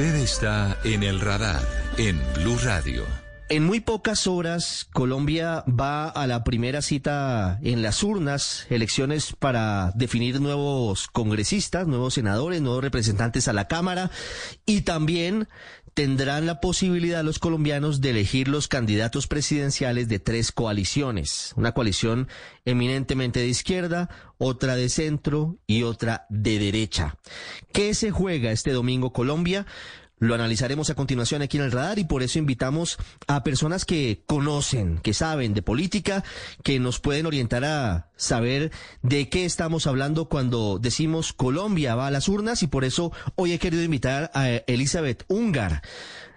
Usted está en el radar en Blue Radio. En muy pocas horas, Colombia va a la primera cita en las urnas, elecciones para definir nuevos congresistas, nuevos senadores, nuevos representantes a la Cámara y también tendrán la posibilidad los colombianos de elegir los candidatos presidenciales de tres coaliciones. Una coalición eminentemente de izquierda, otra de centro y otra de derecha. ¿Qué se juega este domingo Colombia? Lo analizaremos a continuación aquí en el radar y por eso invitamos a personas que conocen, que saben de política, que nos pueden orientar a saber de qué estamos hablando cuando decimos Colombia va a las urnas y por eso hoy he querido invitar a Elizabeth Ungar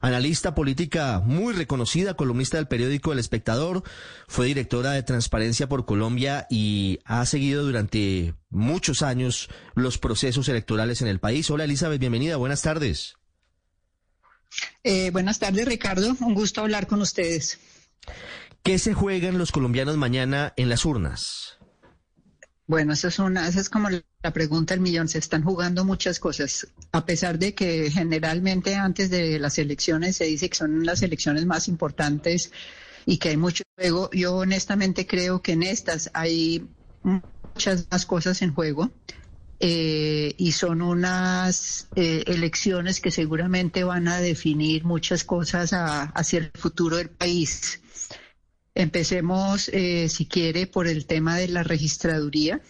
analista política muy reconocida, columnista del periódico El Espectador, fue directora de Transparencia por Colombia y ha seguido durante muchos años los procesos electorales en el país. Hola Elizabeth, bienvenida, buenas tardes. Eh, buenas tardes, Ricardo. Un gusto hablar con ustedes. ¿Qué se juegan los colombianos mañana en las urnas? Bueno, esa es una, esa es como la pregunta del millón. Se están jugando muchas cosas, a pesar de que generalmente antes de las elecciones se dice que son las elecciones más importantes y que hay mucho juego. Yo honestamente creo que en estas hay muchas más cosas en juego. Eh, y son unas eh, elecciones que seguramente van a definir muchas cosas hacia el futuro del país. Empecemos, eh, si quiere, por el tema de la registraduría.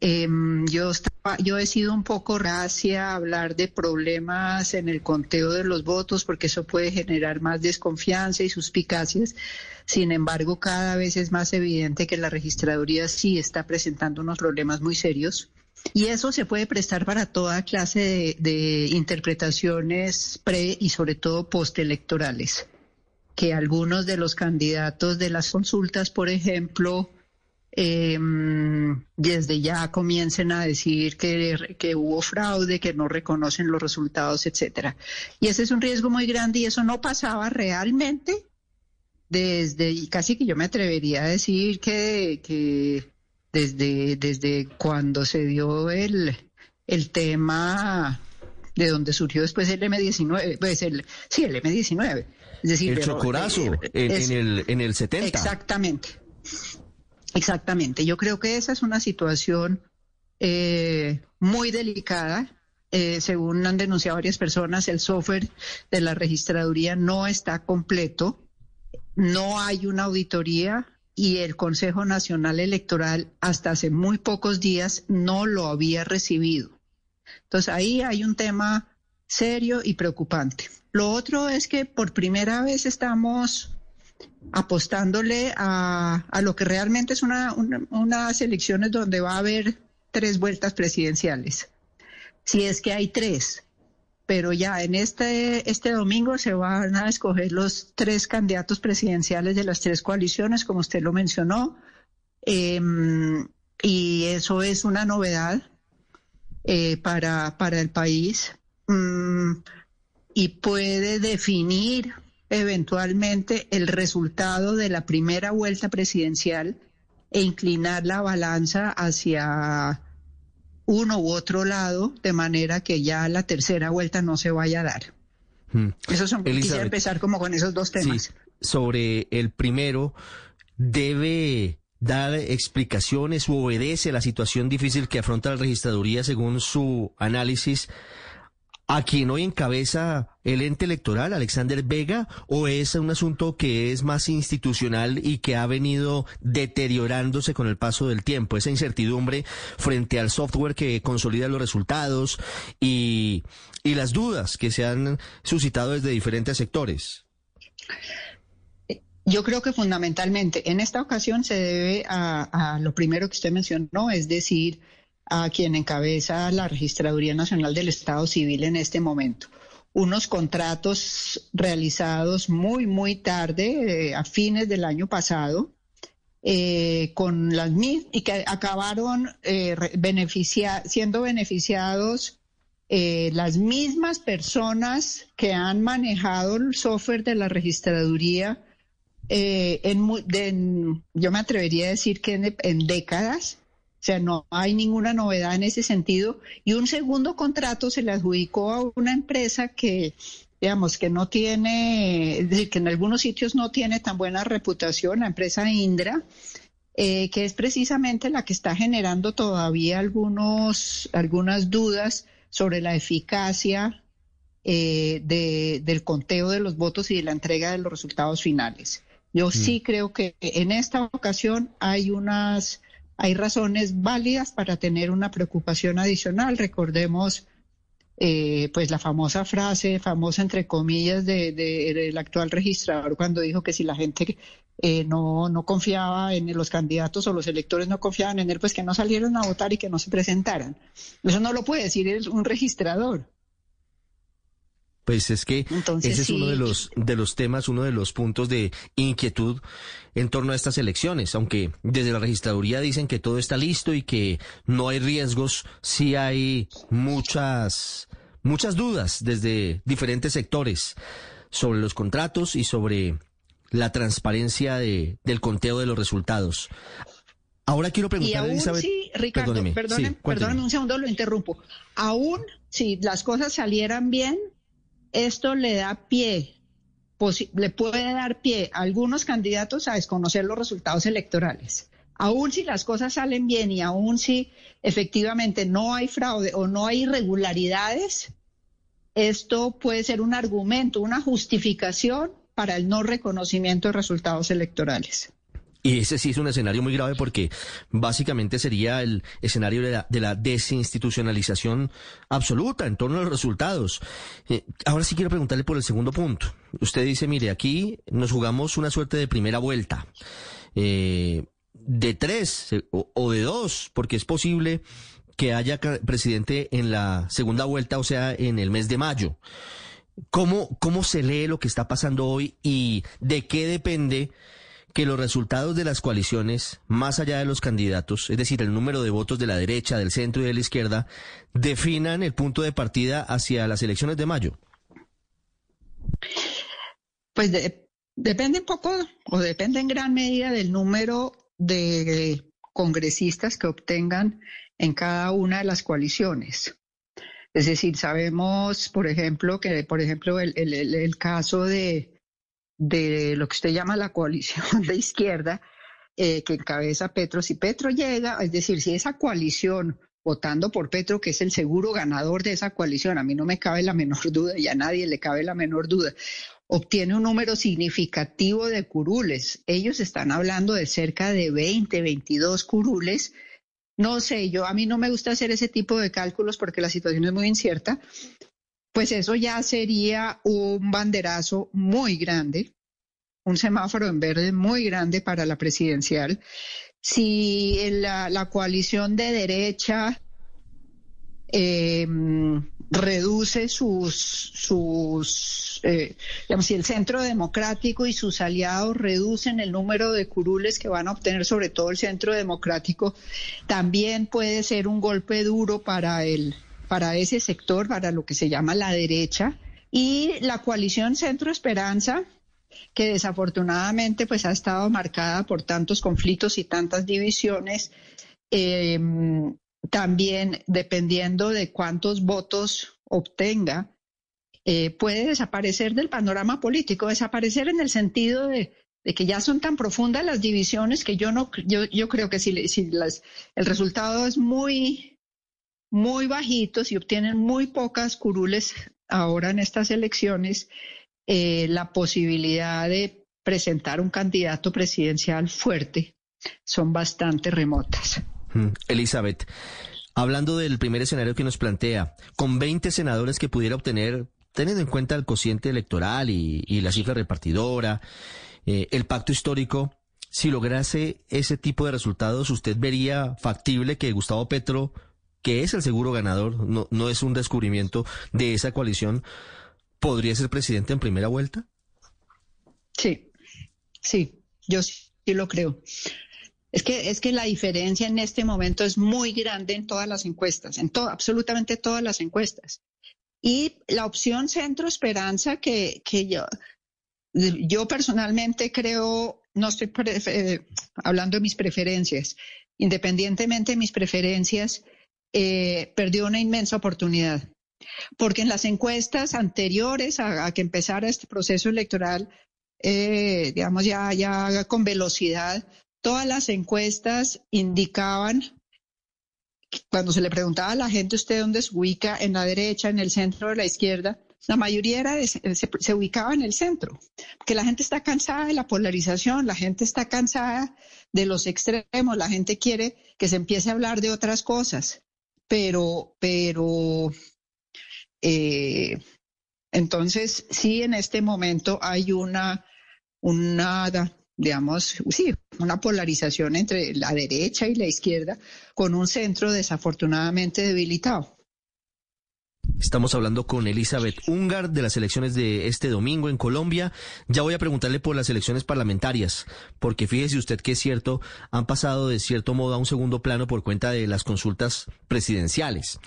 Em, yo, yo he sido un poco racia a hablar de problemas en el conteo de los votos porque eso puede generar más desconfianza y suspicacias. Sin embargo, cada vez es más evidente que la registraduría sí está presentando unos problemas muy serios. Y eso se puede prestar para toda clase de interpretaciones pre y sobre todo postelectorales. Que algunos de los candidatos de las consultas, por ejemplo, eh, desde ya comiencen a decir que, que, hubo fraude, que no reconocen los resultados, etcétera. Y ese es un riesgo muy grande y eso no pasaba realmente desde, casi que yo me atrevería a decir que, que desde, desde cuando se dio el, el tema de donde surgió después el M19, pues el, sí, el M19. Es decir, el chocorazo eh, en, el, en el 70. Exactamente. Exactamente. Yo creo que esa es una situación eh, muy delicada. Eh, según han denunciado varias personas, el software de la registraduría no está completo, no hay una auditoría y el Consejo Nacional Electoral hasta hace muy pocos días no lo había recibido. Entonces ahí hay un tema serio y preocupante. Lo otro es que por primera vez estamos apostándole a, lo que realmente es una, unas elecciones donde va a haber tres vueltas presidenciales. Si es que hay tres, pero ya en este, este domingo se van a escoger los tres candidatos presidenciales de las tres coaliciones, como usted lo mencionó, em, y eso es una novedad eh, para, para el país mm, y puede definir eventualmente el resultado de la primera vuelta presidencial e inclinar la balanza hacia uno u otro lado, de manera que ya la tercera vuelta no se vaya a dar. Hmm. Eso son, quisiera empezar como con esos dos temas. sobre el primero, debe dar explicaciones o obedece la situación difícil que afronta la registraduría según su análisis a quien hoy encabeza el ente electoral, Alexander Vega, o es un asunto que es más institucional y que ha venido deteriorándose con el paso del tiempo, esa incertidumbre frente al software que consolida los resultados y, las dudas que se han suscitado desde diferentes sectores. Yo creo que fundamentalmente en esta ocasión se debe a, a lo primero que usted mencionó, es decir, a quien encabeza la Registraduría Nacional del Estado Civil en este momento. Unos contratos realizados muy, muy tarde, eh, a fines del año pasado, eh, con las y que acabaron eh, siendo beneficiados las mismas personas que han manejado el software de la registraduría en, yo me atrevería a decir que en décadas sea, no hay ninguna novedad en ese sentido. Y un segundo contrato se le adjudicó a una empresa que, digamos, que no tiene, es decir, que en algunos sitios no tiene tan buena reputación, la empresa Indra, eh, que es precisamente la que está generando todavía algunos, algunas dudas sobre la eficacia eh, del conteo de los votos y de la entrega de los resultados finales. Yo mm. sí creo que en esta ocasión hay unas hay razones válidas para tener una preocupación adicional. Recordemos eh, pues la famosa frase, famosa entre comillas, del de, actual registrador cuando dijo que si la gente eh, no, no confiaba en los candidatos o los electores no confiaban en él, pues que no salieran a votar y que no se presentaran. Eso no lo puede decir un registrador. Pues es que ese es uno de los, de los temas, uno de los puntos de inquietud en torno a estas elecciones, aunque desde la registraduría dicen que todo está listo y que no hay riesgos, sí hay muchas, muchas dudas desde diferentes sectores sobre los contratos y sobre la transparencia de, del conteo de los resultados. Ahora quiero preguntarle a Elizabeth. Sí, Ricardo, perdóneme un segundo, lo interrumpo. Aún si las cosas salieran bien, esto le da pie, le puede dar pie a algunos candidatos a desconocer los resultados electorales. Aún si las cosas salen bien y aún si efectivamente no hay fraude o no hay irregularidades, esto puede ser un argumento, una justificación para el no reconocimiento de resultados electorales. Y ese sí es un escenario muy grave porque básicamente sería el escenario de la, desinstitucionalización absoluta en torno a los resultados. Eh, ahora sí quiero preguntarle por el segundo punto. Usted dice, mire, aquí nos jugamos una suerte de primera vuelta. Eh, de tres eh, o, de dos, porque es posible que haya presidente en la segunda vuelta, o sea, en el mes de mayo. ¿Cómo, cómo se lee lo que está pasando hoy y de qué depende? Que los resultados de las coaliciones, más allá de los candidatos, es decir, el número de votos de la derecha, del centro y de la izquierda, definan el punto de partida hacia las elecciones de mayo? Pues depende un poco o depende en gran medida del número de congresistas que obtengan en cada una de las coaliciones. Es decir, sabemos, por ejemplo, que, por ejemplo, el caso de, de lo que usted llama la coalición de izquierda, eh, que encabeza Petro. Si Petro llega, es decir, si esa coalición votando por Petro, que es el seguro ganador de esa coalición, a mí no me cabe la menor duda y a nadie le cabe la menor duda, obtiene un número significativo de curules. Ellos están hablando de cerca de 20, 22 curules. No sé, yo a mí no me gusta hacer ese tipo de cálculos porque la situación es muy incierta, pues eso ya sería un banderazo muy grande, un semáforo en verde muy grande para la presidencial. Si la, coalición de derecha em, reduce sus, sus eh, digamos, si el centro democrático y sus aliados reducen el número de curules que van a obtener, sobre todo el centro democrático, también puede ser un golpe duro para el, para ese sector, para lo que se llama la derecha, y la coalición Centro Esperanza, que desafortunadamente pues ha estado marcada por tantos conflictos y tantas divisiones, em, también dependiendo de cuántos votos obtenga, eh, puede desaparecer del panorama político, desaparecer en el sentido de, que ya son tan profundas las divisiones que yo no, yo, yo creo que si, si las, el resultado es muy muy bajitos y obtienen muy pocas curules ahora en estas elecciones, eh, la posibilidad de presentar un candidato presidencial fuerte son bastante remotas. Mm, Elizabeth, hablando del primer escenario que nos plantea, con 20 senadores que pudiera obtener, teniendo en cuenta el cociente electoral y, la cifra repartidora, eh, el pacto histórico, si lograse ese tipo de resultados, ¿usted vería factible que Gustavo Petro que es el seguro ganador, no, no es un descubrimiento de esa coalición, ¿podría ser presidente en primera vuelta? Sí, sí, yo sí, lo creo. Es que, es que la diferencia en este momento es muy grande en todas las encuestas, en todo, absolutamente todas las encuestas. Y la opción Centro Esperanza, que, que yo, yo personalmente creo, no estoy eh, hablando de mis preferencias, independientemente de mis preferencias, eh, perdió una inmensa oportunidad. Porque en las encuestas anteriores a, que empezara este proceso electoral, eh, digamos ya, ya con velocidad, todas las encuestas indicaban, cuando se le preguntaba a la gente usted dónde se ubica, en la derecha, en el centro o la izquierda, la mayoría era se, ubicaba en el centro, que la gente está cansada de la polarización, la gente está cansada de los extremos, la gente quiere que se empiece a hablar de otras cosas, pero, pero, eh, entonces sí en este momento hay una, una, digamos, sí, una polarización entre la derecha y la izquierda con un centro desafortunadamente debilitado. Estamos hablando con Elizabeth Ungar de las elecciones de este domingo en Colombia. Ya voy a preguntarle por las elecciones parlamentarias, porque fíjese usted que es cierto, han pasado de cierto modo a un segundo plano por cuenta de las consultas presidenciales.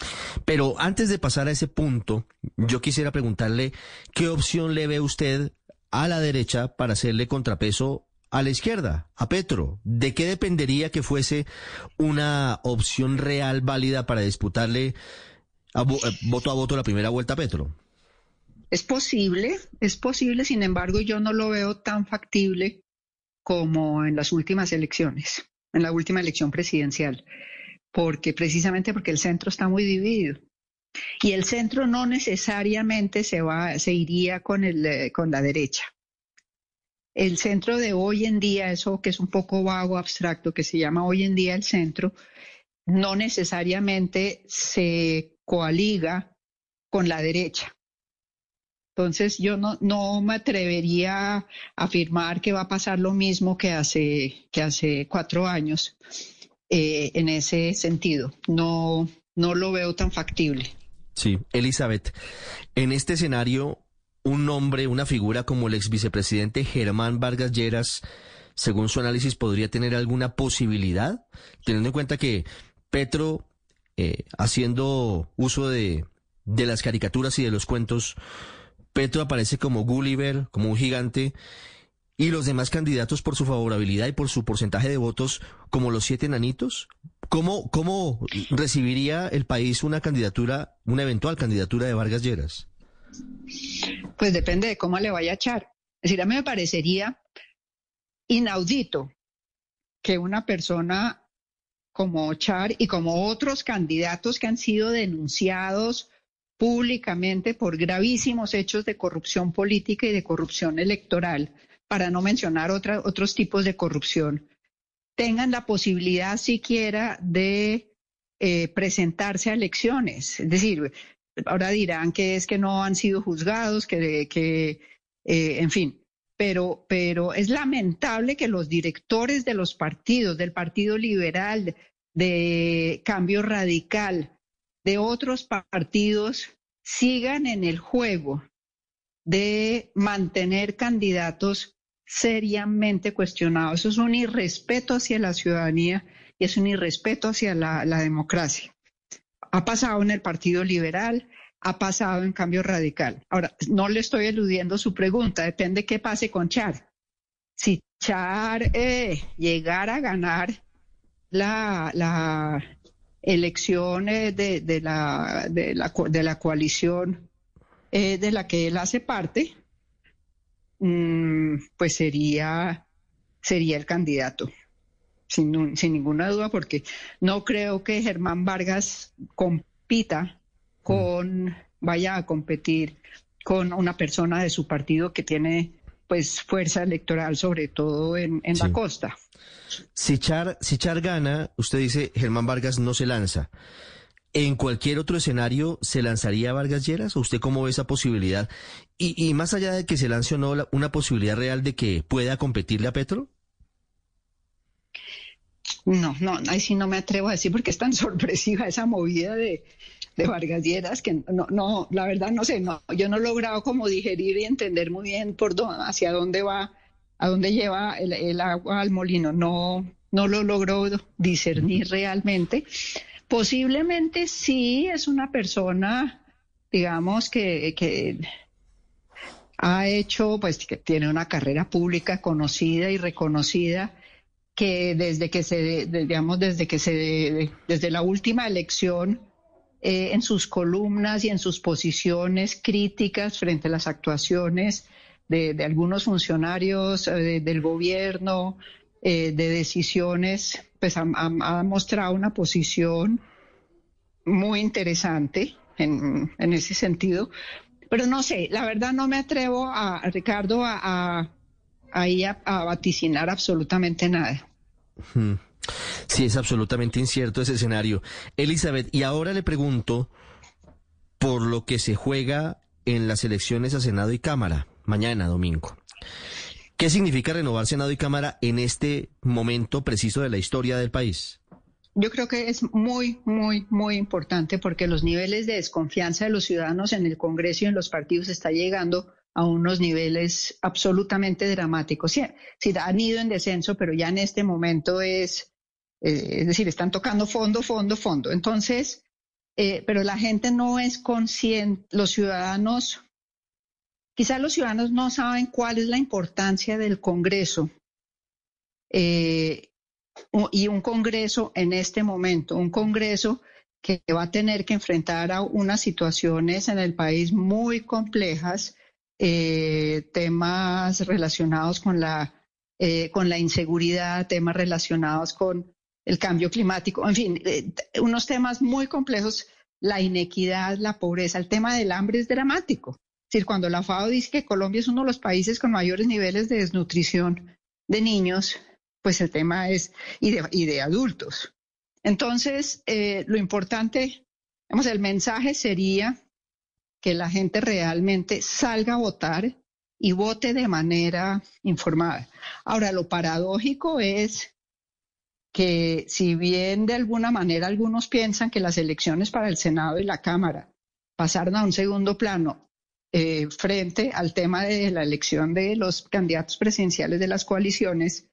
Pero antes de pasar a ese punto, yo quisiera preguntarle qué opción le ve usted a la derecha para hacerle contrapeso a la izquierda, a Petro. ¿De qué dependería que fuese una opción real válida para disputarle eh, voto a voto la primera vuelta, Petro. Es posible, es posible, sin embargo, yo no lo veo tan factible como en las últimas elecciones, en la última elección presidencial, porque precisamente porque el centro está muy dividido. Y el centro no necesariamente se va, se iría con el, eh, con la derecha. El centro de hoy en día, eso que es un poco vago, abstracto, que se llama hoy en día el centro, no necesariamente se coaliga con la derecha. Entonces yo no, no me atrevería a afirmar que va a pasar lo mismo que hace, que hace cuatro años eh, en ese sentido. No, no lo veo tan factible. Sí, Elizabeth, en este escenario, un nombre, una figura como el ex vicepresidente Germán Vargas Lleras, según su análisis, podría tener alguna posibilidad, teniendo en cuenta que Petro, eh, haciendo uso de, de las caricaturas y de los cuentos, Petro aparece como Gulliver, como un gigante, y los demás candidatos por su favorabilidad y por su porcentaje de votos como los siete nanitos. ¿Cómo, cómo recibiría el país una candidatura, una eventual candidatura de Vargas Lleras? Pues depende de cómo le vaya a echar. Es decir, a mí me parecería inaudito que una persona como Char y como otros candidatos que han sido denunciados públicamente por gravísimos hechos de corrupción política y de corrupción electoral, para no mencionar otros tipos de corrupción, tengan la posibilidad siquiera de eh, presentarse a elecciones. Es decir, ahora dirán que es que no han sido juzgados, que, que eh, en fin, pero, pero es lamentable que los directores de los partidos, del Partido Liberal, de Cambio Radical, de otros partidos, sigan en el juego de mantener candidatos seriamente cuestionados. Eso es un irrespeto hacia la ciudadanía y es un irrespeto hacia la, democracia. Ha pasado en el Partido Liberal, ha pasado en cambio radical. Ahora, no le estoy eludiendo su pregunta, depende qué pase con Char. Si Char eh, llegara a ganar la, la elección de, de, la, de, la, de la coalición eh, de la que él hace parte, mm, pues sería, sería el candidato. Sin, sin ninguna duda, porque no creo que Germán Vargas compita con, vaya a competir con una persona de su partido que tiene pues fuerza electoral, sobre todo en, la costa. Si Char, si Char gana, usted dice Germán Vargas no se lanza. ¿En cualquier otro escenario se lanzaría Vargas Lleras? ¿O usted cómo ve esa posibilidad? Y, y más allá de que se lance o no, una posibilidad real de que pueda competirle a Petro? No, no, ahí sí no me atrevo a decir porque es tan sorpresiva esa movida de, de Vargas Lleras, que no, no, la verdad no sé, no, yo no he logrado como digerir y entender muy bien por dónde, hacia dónde va, a dónde lleva el, agua al molino, no, no lo logro discernir realmente. Posiblemente sí es una persona, digamos, que, que ha hecho, pues que tiene una carrera pública conocida y reconocida que desde que se, digamos, desde que se, desde la última elección, eh, en sus columnas y en sus posiciones críticas frente a las actuaciones de, algunos funcionarios eh, del gobierno, eh, de decisiones, pues ha, mostrado una posición muy interesante en, ese sentido. Pero no sé, la verdad no me atrevo a, Ricardo a, a, vaticinar absolutamente nada. Sí, es absolutamente incierto ese escenario. Elizabeth, y ahora le pregunto por lo que se juega en las elecciones a Senado y Cámara mañana, domingo. ¿Qué significa renovar Senado y Cámara en este momento preciso de la historia del país? Yo creo que es muy, muy, muy importante porque los niveles de desconfianza de los ciudadanos en el Congreso y en los partidos está llegando a unos niveles absolutamente dramáticos. Sí, han ido en descenso, pero ya en este momento es, eh, es decir, están tocando fondo, fondo, fondo. Entonces, eh, pero la gente no es consciente, los ciudadanos Quizás los ciudadanos no saben cuál es la importancia del Congreso eh, y un Congreso en este momento, un Congreso que va a tener que enfrentar a unas situaciones en el país muy complejas, eh, temas relacionados con la, eh, con la inseguridad, temas relacionados con el cambio climático, en fin, unos temas muy complejos, la inequidad, la pobreza, el tema del hambre es dramático decir, cuando la FAO dice que Colombia es uno de los países con mayores niveles de desnutrición de niños, pues el tema es, y de, adultos. Entonces, eh, lo importante, digamos, el mensaje sería que la gente realmente salga a votar y vote de manera informada. Ahora, lo paradójico es que si bien de alguna manera algunos piensan que las elecciones para el Senado y la Cámara pasaron a un segundo plano eh, frente al tema de la elección de los candidatos presidenciales de las coaliciones,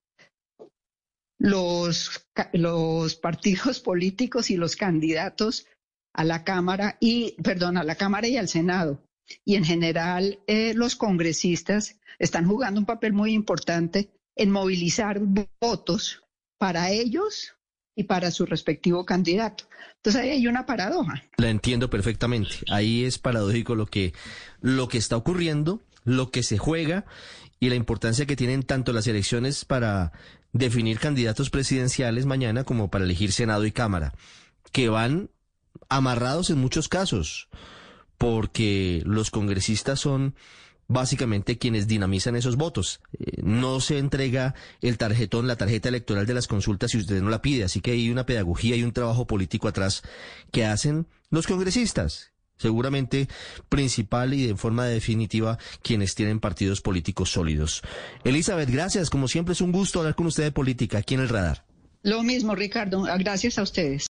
los, partidos políticos y los candidatos a la Cámara y, perdón, a la Cámara y al Senado. Y en general eh, los congresistas están jugando un papel muy importante en movilizar votos para ellos y para su respectivo candidato. Entonces ahí hay una paradoja. La entiendo perfectamente. Ahí es paradójico lo que, lo que está ocurriendo, lo que se juega y la importancia que tienen tanto las elecciones para definir candidatos presidenciales mañana como para elegir Senado y Cámara, que van amarrados en muchos casos, porque los congresistas son básicamente quienes dinamizan esos votos. Eh, no se entrega el tarjetón, la tarjeta electoral de las consultas si usted no la pide. Así que hay una pedagogía y un trabajo político atrás que hacen los congresistas. Seguramente principal y de forma definitiva quienes tienen partidos políticos sólidos. Elizabeth, gracias. Como siempre es un gusto hablar con usted de política aquí en el radar. Lo mismo, Ricardo. Gracias a ustedes.